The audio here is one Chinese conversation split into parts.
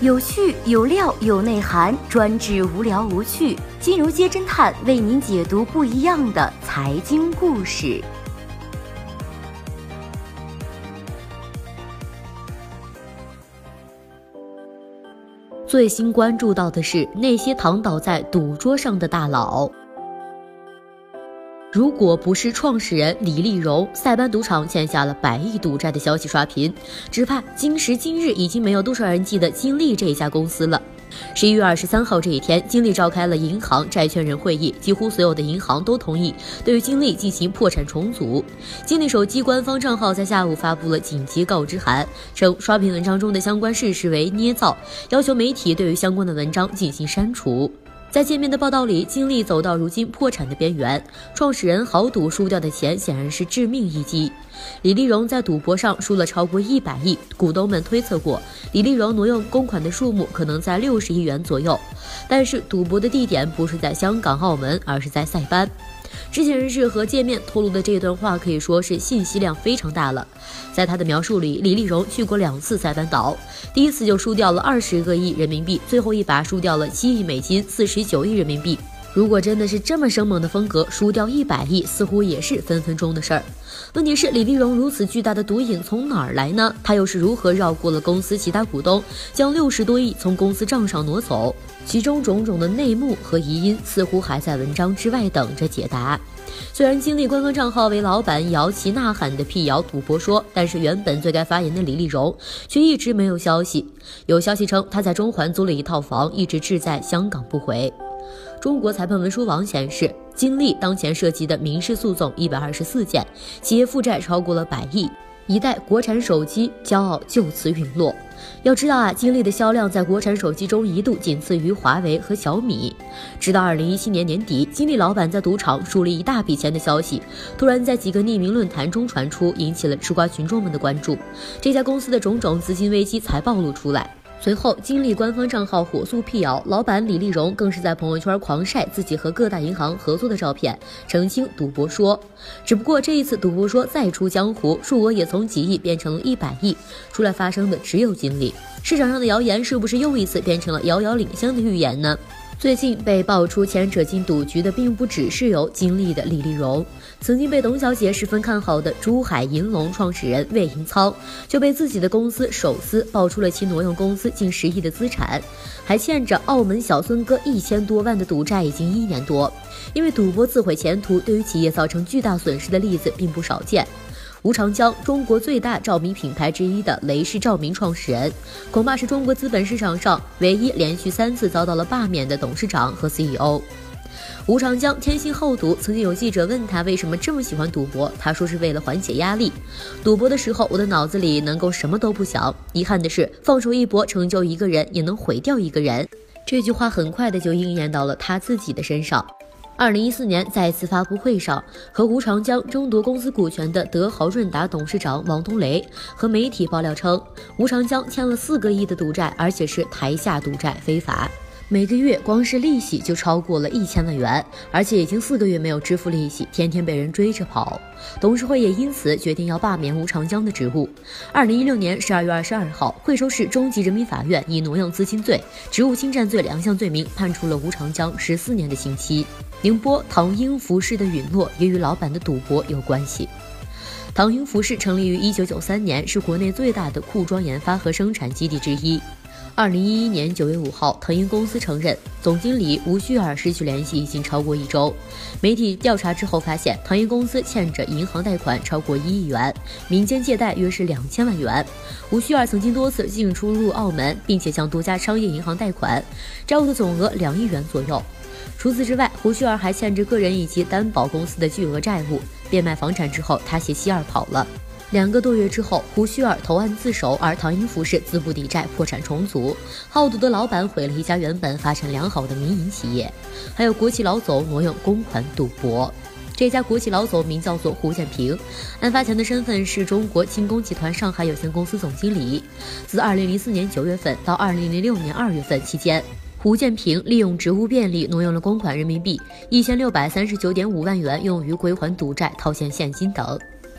有趣有料有内涵，专治无聊无趣。金融街侦探为您解读不一样的财经故事。最新关注到的是那些躺倒在赌桌上的大佬。如果不是创始人李立荣塞班赌场欠下了百亿赌债的消息刷屏，只怕今时今日已经没有多少人记得金立这一家公司了。十一月二十三号这一天，金立召开了银行债权人会议，几乎所有的银行都同意对于金立进行破产重组。金立手机官方账号在下午发布了紧急告知函，称刷屏文章中的相关事实为捏造，要求媒体对于相关的文章进行删除。在见面的报道里，金立走到如今破产的边缘，创始人豪赌输掉的钱显然是致命一击。李丽荣在赌博上输了超过一百亿，股东们推测过，李丽荣挪用公款的数目可能在六十亿元左右。但是赌博的地点不是在香港、澳门，而是在塞班。知情人士和界面透露的这段话可以说是信息量非常大了。在他的描述里，李丽荣去过两次塞班岛，第一次就输掉了二十个亿人民币，最后一把输掉了七亿美金，四十九亿人民币。如果真的是这么生猛的风格，输掉一百亿似乎也是分分钟的事儿。问题是李丽荣如此巨大的毒瘾从哪儿来呢？她又是如何绕过了公司其他股东，将六十多亿从公司账上挪走？其中种种的内幕和疑因似乎还在文章之外等着解答。虽然经历官方账号为老板摇旗呐喊的辟谣赌博说，但是原本最该发言的李丽荣却一直没有消息。有消息称他在中环租了一套房，一直滞在香港不回。中国裁判文书网显示，金立当前涉及的民事诉讼一百二十四件，企业负债超过了百亿，一代国产手机骄傲就此陨落。要知道啊，金立的销量在国产手机中一度仅次于华为和小米。直到二零一七年年底，金立老板在赌场输了一大笔钱的消息，突然在几个匿名论坛中传出，引起了吃瓜群众们的关注。这家公司的种种资金危机才暴露出来。随后，金立官方账号火速辟谣，老板李立荣更是在朋友圈狂晒自己和各大银行合作的照片，澄清赌博说。只不过这一次赌博说再出江湖，数额也从几亿变成了一百亿，出来发声的只有金立。市场上的谣言是不是又一次变成了遥遥领先的预言呢？最近被爆出牵扯进赌局的，并不只是有经历的李丽荣，曾经被董小姐十分看好的珠海银隆创始人魏银仓，就被自己的公司手撕爆出了其挪用公司近十亿的资产，还欠着澳门小孙哥一千多万的赌债，已经一年多。因为赌博自毁前途，对于企业造成巨大损失的例子并不少见。吴长江，中国最大照明品牌之一的雷士照明创始人，恐怕是中国资本市场上唯一连续三次遭到了罢免的董事长和 CEO。吴长江天性好赌，曾经有记者问他为什么这么喜欢赌博，他说是为了缓解压力。赌博的时候，我的脑子里能够什么都不想。遗憾的是，放手一搏，成就一个人，也能毁掉一个人。这句话很快的就应验到了他自己的身上。二零一四年，在一次发布会上，和吴长江争夺公司股权的德豪润达董事长王东雷和媒体爆料称，吴长江欠了四个亿的赌债，而且是台下赌债非法。每个月光是利息就超过了一千万元，而且已经四个月没有支付利息，天天被人追着跑。董事会也因此决定要罢免吴长江的职务。二零一六年十二月二十二号，惠州市中级人民法院以挪用资金罪、职务侵占罪两项罪名，判处了吴长江十四年的刑期。宁波唐英服饰的陨落也与老板的赌博有关系。唐英服饰成立于一九九三年，是国内最大的裤装研发和生产基地之一。二零一一年九月五号，腾英公司承认总经理吴旭尔失去联系已经超过一周。媒体调查之后发现，腾英公司欠着银行贷款超过一亿元，民间借贷约是两千万元。吴旭尔曾经多次进出入澳门，并且向多家商业银行贷款，债务的总额两亿元左右。除此之外，胡旭儿还欠着个人以及担保公司的巨额债务。变卖房产之后，他携妻儿跑了。两个多月之后，胡须尔投案自首，而唐英服饰资不抵债，破产重组。好赌的老板毁了一家原本发展良好的民营企业。还有国企老总挪用公款赌博。这家国企老总名叫做胡建平，案发前的身份是中国轻工集团上海有限公司总经理。自2004年9月份到2006年2月份期间，胡建平利用职务便利挪用了公款人民币一千六百三十九点五万元，用于归还赌债、套现现金等。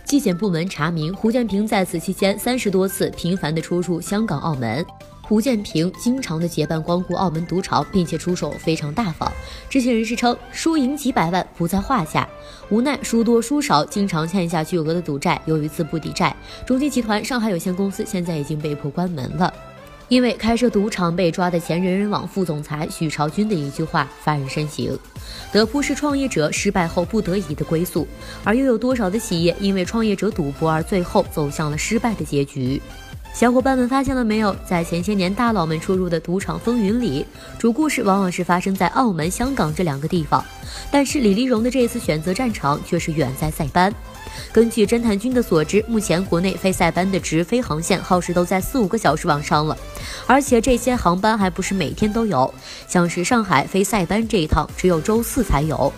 纪检部门查明，胡建平在此期间三十多次频繁的出入香港、澳门。胡建平经常的结伴光顾澳门赌场，并且出手非常大方。知情人士称，输赢几百万不在话下。无奈输多输少，经常欠下巨额的赌债。由于资不抵债，中金集团上海有限公司现在已经被迫关门了。因为开设赌场被抓的前人人网副总裁许朝军的一句话发人深省：德扑是创业者失败后不得已的归宿，而又有多少的企业因为创业者赌博而最后走向了失败的结局？小伙伴们发现了没有？在前些年大佬们出入的赌场风云里，主故事往往是发生在澳门、香港这两个地方，但是李丽蓉的这次选择战场却是远在塞班。根据侦探君的所知，目前国内飞塞班的直飞航线耗时都在四五个小时往上了，而且这些航班还不是每天都有，像是上海飞塞班这一趟只有周四才有，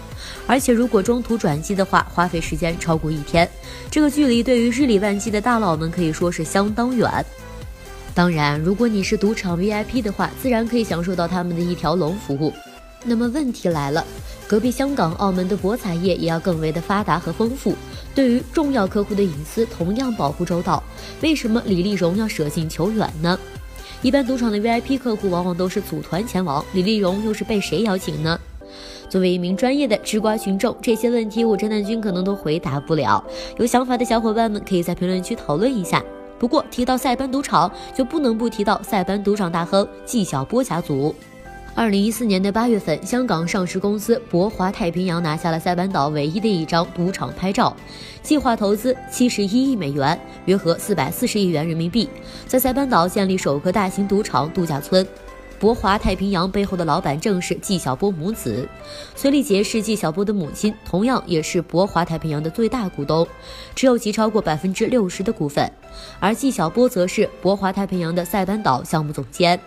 而且如果中途转机的话，花费时间超过一天，这个距离对于日理万机的大佬们可以说是相当远。当然，如果你是赌场 VIP 的话，自然可以享受到他们的一条龙服务。那么问题来了，隔壁香港、澳门的博彩业也要更为的发达和丰富，对于重要客户的隐私同样保护周到。为什么李丽蓉要舍近求远呢？一般赌场的 VIP 客户往往都是组团前往，李丽蓉又是被谁邀请呢？作为一名专业的吃瓜群众，这些问题我侦探君可能都回答不了。有想法的小伙伴们可以在评论区讨论一下。不过提到塞班赌场，就不能不提到塞班赌场大亨纪晓波家族。二零一四年的八月份，香港上市公司博华太平洋拿下了塞班岛唯一的一张赌场拍照，计划投资七十一亿美元，约合四百四十亿元人民币，在塞班岛建立首个大型赌场度假村。博华太平洋背后的老板正是纪晓波母子，崔丽杰是纪晓波的母亲，同样也是博华太平洋的最大股东，持有其超过百分之六十的股份，而纪晓波则是博华太平洋的塞班岛项目总监。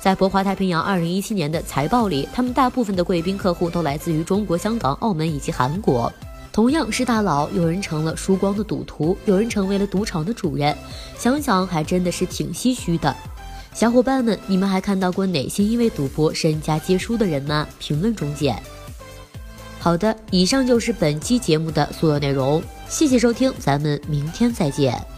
在博华太平洋二零一七年的财报里，他们大部分的贵宾客户都来自于中国香港、澳门以及韩国。同样是大佬，有人成了输光的赌徒，有人成为了赌场的主人，想想还真的是挺唏嘘的。小伙伴们，你们还看到过哪些因为赌博身家皆输的人吗？评论中见。好的，以上就是本期节目的所有内容，谢谢收听，咱们明天再见。